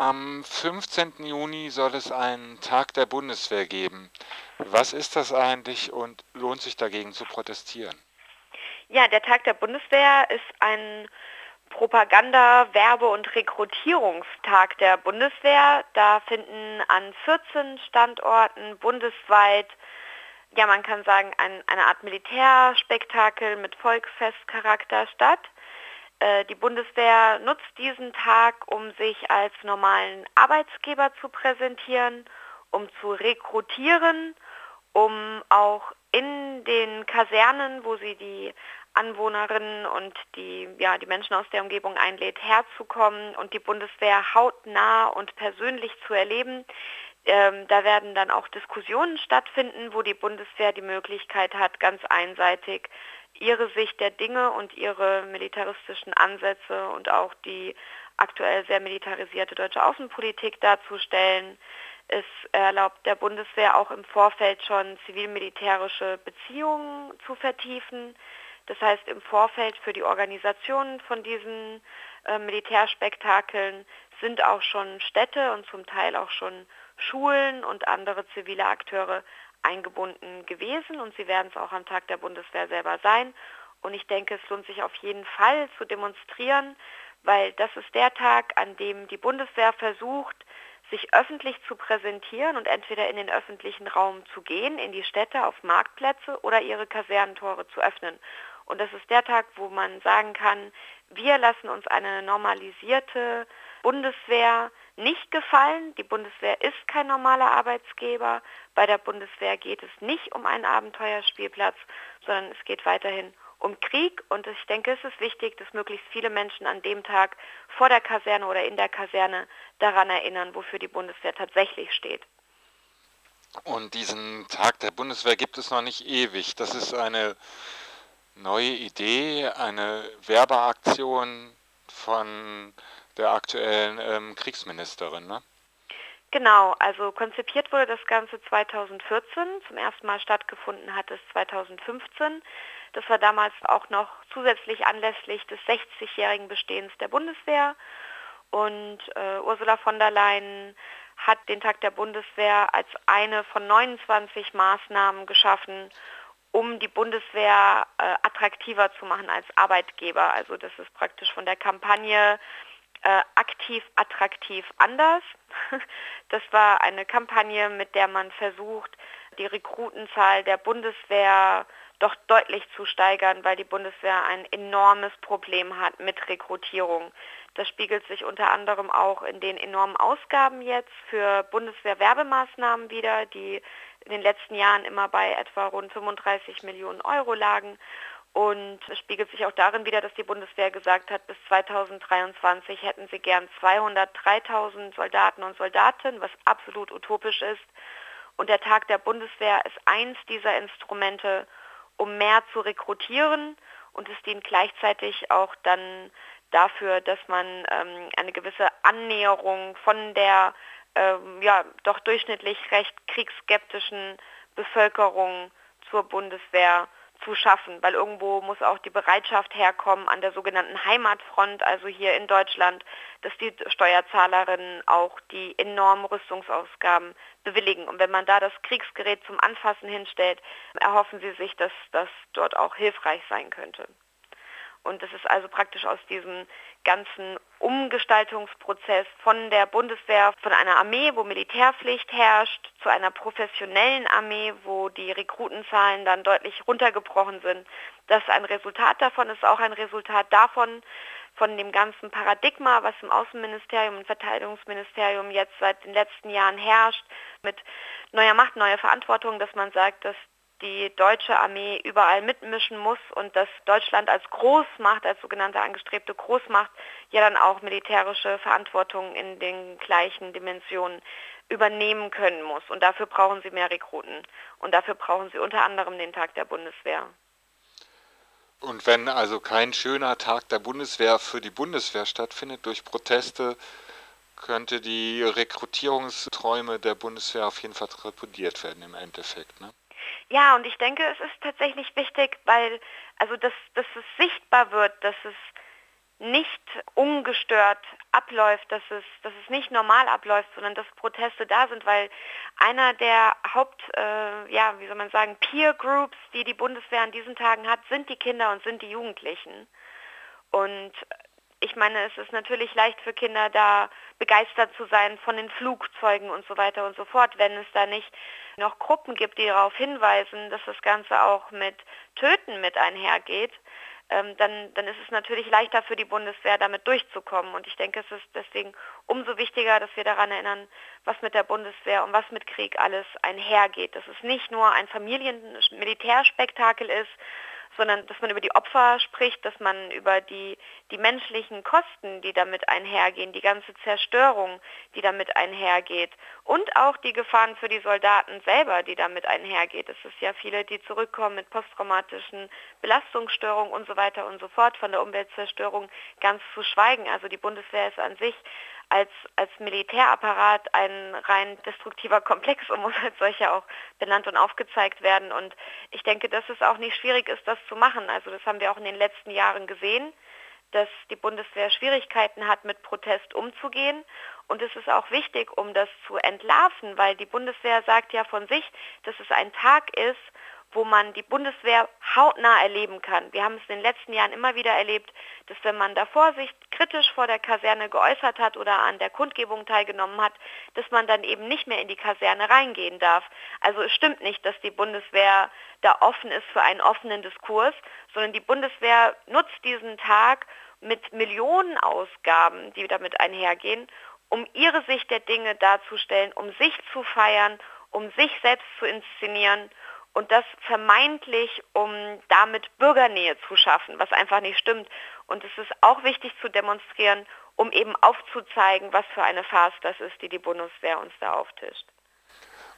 Am 15. Juni soll es einen Tag der Bundeswehr geben. Was ist das eigentlich und lohnt sich dagegen zu protestieren? Ja, der Tag der Bundeswehr ist ein Propaganda-, Werbe- und Rekrutierungstag der Bundeswehr. Da finden an 14 Standorten bundesweit, ja man kann sagen, ein, eine Art Militärspektakel mit Volksfestcharakter statt. Äh, die Bundeswehr nutzt diesen Tag, um sich als normalen Arbeitsgeber zu präsentieren, um zu rekrutieren, um auch in den Kasernen, wo sie die Anwohnerinnen und die, ja, die Menschen aus der Umgebung einlädt, herzukommen und die Bundeswehr hautnah und persönlich zu erleben. Ähm, da werden dann auch Diskussionen stattfinden, wo die Bundeswehr die Möglichkeit hat, ganz einseitig ihre Sicht der Dinge und ihre militaristischen Ansätze und auch die aktuell sehr militarisierte deutsche Außenpolitik darzustellen. Es erlaubt der Bundeswehr auch im Vorfeld schon zivil-militärische Beziehungen zu vertiefen. Das heißt, im Vorfeld für die Organisation von diesen äh, Militärspektakeln sind auch schon Städte und zum Teil auch schon Schulen und andere zivile Akteure eingebunden gewesen und sie werden es auch am Tag der Bundeswehr selber sein. Und ich denke, es lohnt sich auf jeden Fall zu demonstrieren, weil das ist der Tag, an dem die Bundeswehr versucht, sich öffentlich zu präsentieren und entweder in den öffentlichen Raum zu gehen, in die Städte, auf Marktplätze oder ihre Kasernentore zu öffnen. Und das ist der Tag, wo man sagen kann, wir lassen uns eine normalisierte Bundeswehr nicht gefallen. Die Bundeswehr ist kein normaler Arbeitsgeber. Bei der Bundeswehr geht es nicht um einen Abenteuerspielplatz, sondern es geht weiterhin um Krieg. Und ich denke, es ist wichtig, dass möglichst viele Menschen an dem Tag vor der Kaserne oder in der Kaserne daran erinnern, wofür die Bundeswehr tatsächlich steht. Und diesen Tag der Bundeswehr gibt es noch nicht ewig. Das ist eine neue Idee, eine Werbeaktion von der aktuellen ähm, Kriegsministerin, ne? Genau, also konzipiert wurde das Ganze 2014, zum ersten Mal stattgefunden hat es 2015. Das war damals auch noch zusätzlich anlässlich des 60-jährigen Bestehens der Bundeswehr. Und äh, Ursula von der Leyen hat den Tag der Bundeswehr als eine von 29 Maßnahmen geschaffen, um die Bundeswehr äh, attraktiver zu machen als Arbeitgeber. Also das ist praktisch von der Kampagne äh, aktiv, attraktiv, anders. Das war eine Kampagne, mit der man versucht, die Rekrutenzahl der Bundeswehr doch deutlich zu steigern, weil die Bundeswehr ein enormes Problem hat mit Rekrutierung. Das spiegelt sich unter anderem auch in den enormen Ausgaben jetzt für Bundeswehr-Werbemaßnahmen wieder, die in den letzten Jahren immer bei etwa rund 35 Millionen Euro lagen. Und es spiegelt sich auch darin wieder, dass die Bundeswehr gesagt hat, bis 2023 hätten sie gern 203.000 Soldaten und Soldatinnen, was absolut utopisch ist. Und der Tag der Bundeswehr ist eins dieser Instrumente, um mehr zu rekrutieren. Und es dient gleichzeitig auch dann dafür, dass man ähm, eine gewisse Annäherung von der ähm, ja, doch durchschnittlich recht kriegsskeptischen Bevölkerung zur Bundeswehr zu schaffen, weil irgendwo muss auch die Bereitschaft herkommen an der sogenannten Heimatfront, also hier in Deutschland, dass die Steuerzahlerinnen auch die enormen Rüstungsausgaben bewilligen. Und wenn man da das Kriegsgerät zum Anfassen hinstellt, erhoffen sie sich, dass das dort auch hilfreich sein könnte. Und das ist also praktisch aus diesem ganzen Umgestaltungsprozess von der Bundeswehr, von einer Armee, wo Militärpflicht herrscht, zu einer professionellen Armee, wo die Rekrutenzahlen dann deutlich runtergebrochen sind. Das ist ein Resultat davon, ist auch ein Resultat davon, von dem ganzen Paradigma, was im Außenministerium und Verteidigungsministerium jetzt seit den letzten Jahren herrscht, mit neuer Macht, neuer Verantwortung, dass man sagt, dass die deutsche Armee überall mitmischen muss und dass Deutschland als Großmacht, als sogenannte angestrebte Großmacht, ja dann auch militärische Verantwortung in den gleichen Dimensionen übernehmen können muss. Und dafür brauchen sie mehr Rekruten. Und dafür brauchen sie unter anderem den Tag der Bundeswehr. Und wenn also kein schöner Tag der Bundeswehr für die Bundeswehr stattfindet durch Proteste, könnte die Rekrutierungsträume der Bundeswehr auf jeden Fall repudiert werden im Endeffekt. Ne? Ja, und ich denke, es ist tatsächlich wichtig, weil also dass, dass es sichtbar wird, dass es nicht ungestört abläuft, dass es, dass es nicht normal abläuft, sondern dass Proteste da sind, weil einer der Haupt, äh, ja, wie soll man sagen, Peer Groups, die die Bundeswehr an diesen Tagen hat, sind die Kinder und sind die Jugendlichen. Und ich meine, es ist natürlich leicht für Kinder da begeistert zu sein von den Flugzeugen und so weiter und so fort, wenn es da nicht noch Gruppen gibt, die darauf hinweisen, dass das Ganze auch mit Töten mit einhergeht ähm, dann, dann ist es natürlich leichter für die Bundeswehr, damit durchzukommen. Und ich denke, es ist deswegen umso wichtiger, dass wir daran erinnern, was mit der Bundeswehr und was mit Krieg alles einhergeht. Dass es nicht nur ein Familien-Militärspektakel ist, sondern dass man über die Opfer spricht, dass man über die, die menschlichen Kosten, die damit einhergehen, die ganze Zerstörung, die damit einhergeht und auch die Gefahren für die Soldaten selber, die damit einhergeht. Es ist ja viele, die zurückkommen mit posttraumatischen Belastungsstörungen und so weiter und so fort, von der Umweltzerstörung ganz zu schweigen. Also die Bundeswehr ist an sich als, als Militärapparat ein rein destruktiver Komplex und muss als solcher auch benannt und aufgezeigt werden. Und ich denke, dass es auch nicht schwierig ist, das zu machen. Also das haben wir auch in den letzten Jahren gesehen, dass die Bundeswehr Schwierigkeiten hat, mit Protest umzugehen. Und es ist auch wichtig, um das zu entlarven, weil die Bundeswehr sagt ja von sich, dass es ein Tag ist, wo man die Bundeswehr hautnah erleben kann. Wir haben es in den letzten Jahren immer wieder erlebt, dass wenn man davor sich kritisch vor der Kaserne geäußert hat oder an der Kundgebung teilgenommen hat, dass man dann eben nicht mehr in die Kaserne reingehen darf. Also es stimmt nicht, dass die Bundeswehr da offen ist für einen offenen Diskurs, sondern die Bundeswehr nutzt diesen Tag mit Millionenausgaben, die damit einhergehen, um ihre Sicht der Dinge darzustellen, um sich zu feiern, um sich selbst zu inszenieren und das vermeintlich, um damit Bürgernähe zu schaffen, was einfach nicht stimmt. Und es ist auch wichtig zu demonstrieren, um eben aufzuzeigen, was für eine Farce das ist, die die Bundeswehr uns da auftischt.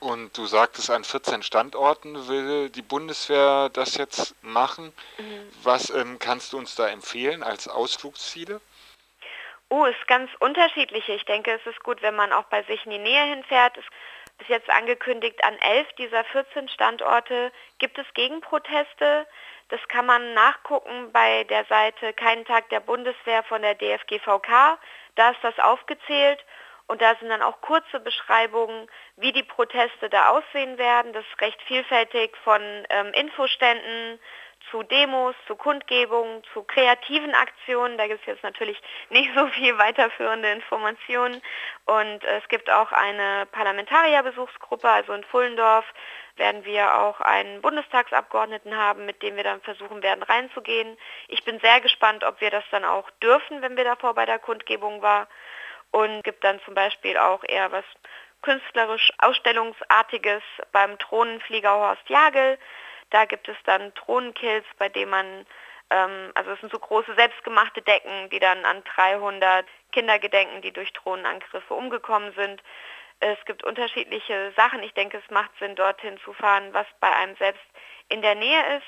Und du sagtest, an 14 Standorten will die Bundeswehr das jetzt machen. Mhm. Was ähm, kannst du uns da empfehlen als Ausflugsziele? Oh, ist ganz unterschiedlich. Ich denke, es ist gut, wenn man auch bei sich in die Nähe hinfährt. Es bis jetzt angekündigt, an elf dieser 14 Standorte gibt es Gegenproteste. Das kann man nachgucken bei der Seite Keinen Tag der Bundeswehr von der DFGVK. Da ist das aufgezählt und da sind dann auch kurze Beschreibungen, wie die Proteste da aussehen werden. Das ist recht vielfältig von ähm, Infoständen zu Demos, zu Kundgebungen, zu kreativen Aktionen. Da gibt es jetzt natürlich nicht so viel weiterführende Informationen. Und es gibt auch eine Parlamentarierbesuchsgruppe, also in Fullendorf werden wir auch einen Bundestagsabgeordneten haben, mit dem wir dann versuchen werden reinzugehen. Ich bin sehr gespannt, ob wir das dann auch dürfen, wenn wir davor bei der Kundgebung waren. Und gibt dann zum Beispiel auch eher was künstlerisch Ausstellungsartiges beim Drohnenflieger Horst Jagel. Da gibt es dann Drohnenkills, bei denen man, ähm, also es sind so große selbstgemachte Decken, die dann an 300 Kinder gedenken, die durch Drohnenangriffe umgekommen sind. Es gibt unterschiedliche Sachen. Ich denke, es macht Sinn, dorthin zu fahren, was bei einem selbst in der Nähe ist.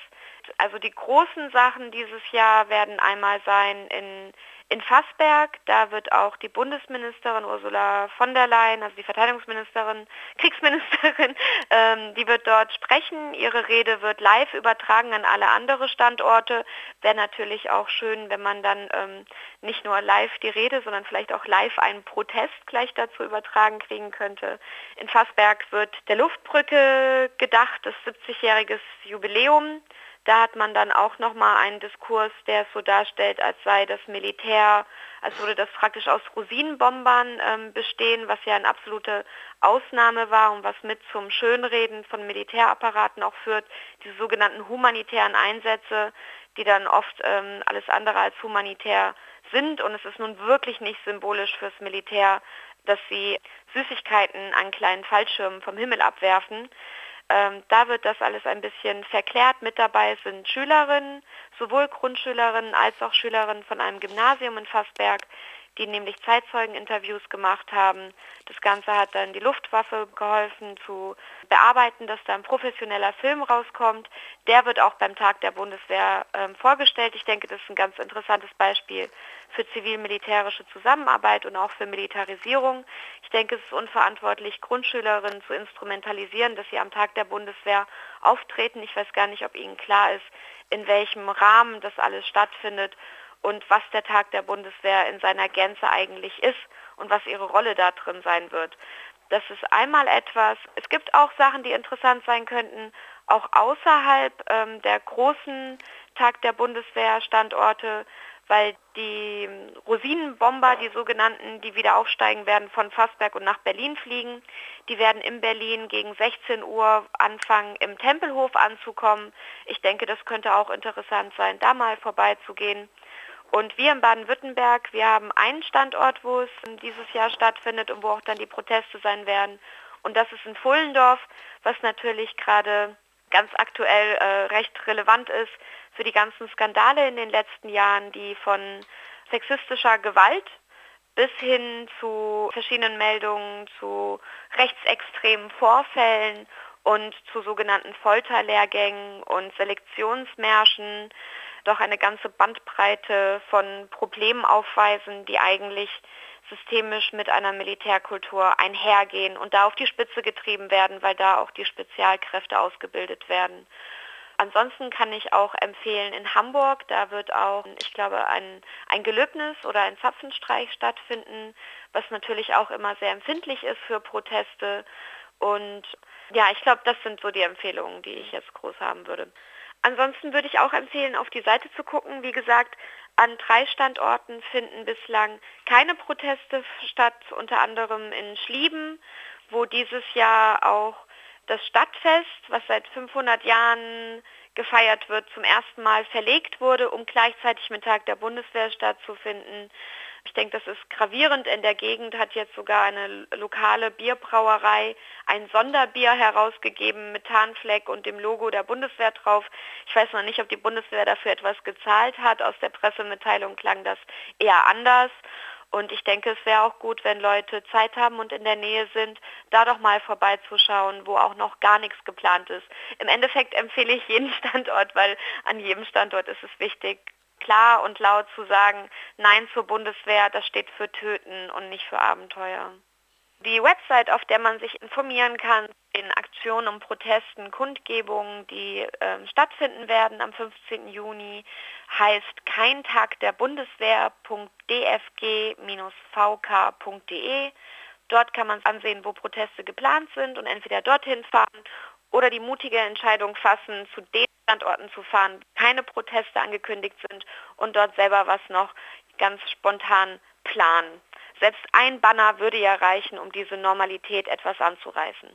Also die großen Sachen dieses Jahr werden einmal sein in in Fassberg, da wird auch die Bundesministerin Ursula von der Leyen, also die Verteidigungsministerin, Kriegsministerin, ähm, die wird dort sprechen. Ihre Rede wird live übertragen an alle anderen Standorte. Wäre natürlich auch schön, wenn man dann ähm, nicht nur live die Rede, sondern vielleicht auch live einen Protest gleich dazu übertragen kriegen könnte. In Fassberg wird der Luftbrücke gedacht, das 70-jähriges Jubiläum. Da hat man dann auch nochmal einen Diskurs, der es so darstellt, als sei das Militär, als würde das praktisch aus Rosinenbombern ähm, bestehen, was ja eine absolute Ausnahme war und was mit zum Schönreden von Militärapparaten auch führt, diese sogenannten humanitären Einsätze, die dann oft ähm, alles andere als humanitär sind. Und es ist nun wirklich nicht symbolisch fürs Militär, dass sie Süßigkeiten an kleinen Fallschirmen vom Himmel abwerfen. Ähm, da wird das alles ein bisschen verklärt. Mit dabei sind Schülerinnen, sowohl Grundschülerinnen als auch Schülerinnen von einem Gymnasium in Fassberg, die nämlich Zeitzeugeninterviews gemacht haben. Das Ganze hat dann die Luftwaffe geholfen zu bearbeiten, dass da ein professioneller Film rauskommt. Der wird auch beim Tag der Bundeswehr ähm, vorgestellt. Ich denke, das ist ein ganz interessantes Beispiel für zivil-militärische Zusammenarbeit und auch für Militarisierung. Ich denke, es ist unverantwortlich, Grundschülerinnen zu instrumentalisieren, dass sie am Tag der Bundeswehr auftreten. Ich weiß gar nicht, ob Ihnen klar ist, in welchem Rahmen das alles stattfindet und was der Tag der Bundeswehr in seiner Gänze eigentlich ist und was ihre Rolle da drin sein wird. Das ist einmal etwas. Es gibt auch Sachen, die interessant sein könnten, auch außerhalb ähm, der großen Tag der Bundeswehr Standorte, weil die Rosinenbomber, die sogenannten, die wieder aufsteigen werden, von Fassberg und nach Berlin fliegen. Die werden in Berlin gegen 16 Uhr anfangen, im Tempelhof anzukommen. Ich denke, das könnte auch interessant sein, da mal vorbeizugehen. Und wir in Baden-Württemberg, wir haben einen Standort, wo es dieses Jahr stattfindet und wo auch dann die Proteste sein werden. Und das ist in Fullendorf, was natürlich gerade ganz aktuell äh, recht relevant ist für die ganzen Skandale in den letzten Jahren, die von sexistischer Gewalt bis hin zu verschiedenen Meldungen zu rechtsextremen Vorfällen und zu sogenannten Folterlehrgängen und Selektionsmärschen doch eine ganze Bandbreite von Problemen aufweisen, die eigentlich systemisch mit einer Militärkultur einhergehen und da auf die Spitze getrieben werden, weil da auch die Spezialkräfte ausgebildet werden. Ansonsten kann ich auch empfehlen in Hamburg, da wird auch, ich glaube, ein, ein Gelöbnis oder ein Zapfenstreich stattfinden, was natürlich auch immer sehr empfindlich ist für Proteste. Und ja, ich glaube, das sind so die Empfehlungen, die ich jetzt groß haben würde. Ansonsten würde ich auch empfehlen, auf die Seite zu gucken. Wie gesagt, an drei Standorten finden bislang keine Proteste statt, unter anderem in Schlieben, wo dieses Jahr auch das Stadtfest, was seit 500 Jahren gefeiert wird, zum ersten Mal verlegt wurde, um gleichzeitig mit Tag der Bundeswehr stattzufinden. Ich denke, das ist gravierend. In der Gegend hat jetzt sogar eine lokale Bierbrauerei ein Sonderbier herausgegeben mit Tarnfleck und dem Logo der Bundeswehr drauf. Ich weiß noch nicht, ob die Bundeswehr dafür etwas gezahlt hat. Aus der Pressemitteilung klang das eher anders. Und ich denke, es wäre auch gut, wenn Leute Zeit haben und in der Nähe sind, da doch mal vorbeizuschauen, wo auch noch gar nichts geplant ist. Im Endeffekt empfehle ich jeden Standort, weil an jedem Standort ist es wichtig, klar und laut zu sagen, Nein zur Bundeswehr, das steht für Töten und nicht für Abenteuer. Die Website, auf der man sich informieren kann, in Aktionen und Protesten, Kundgebungen, die äh, stattfinden werden am 15. Juni, heißt keintagderbundeswehr.dfg-vk.de. Dort kann man ansehen, wo Proteste geplant sind und entweder dorthin fahren oder die mutige Entscheidung fassen, zu den Standorten zu fahren, keine Proteste angekündigt sind und dort selber was noch ganz spontan planen. Selbst ein Banner würde ja reichen, um diese Normalität etwas anzureißen.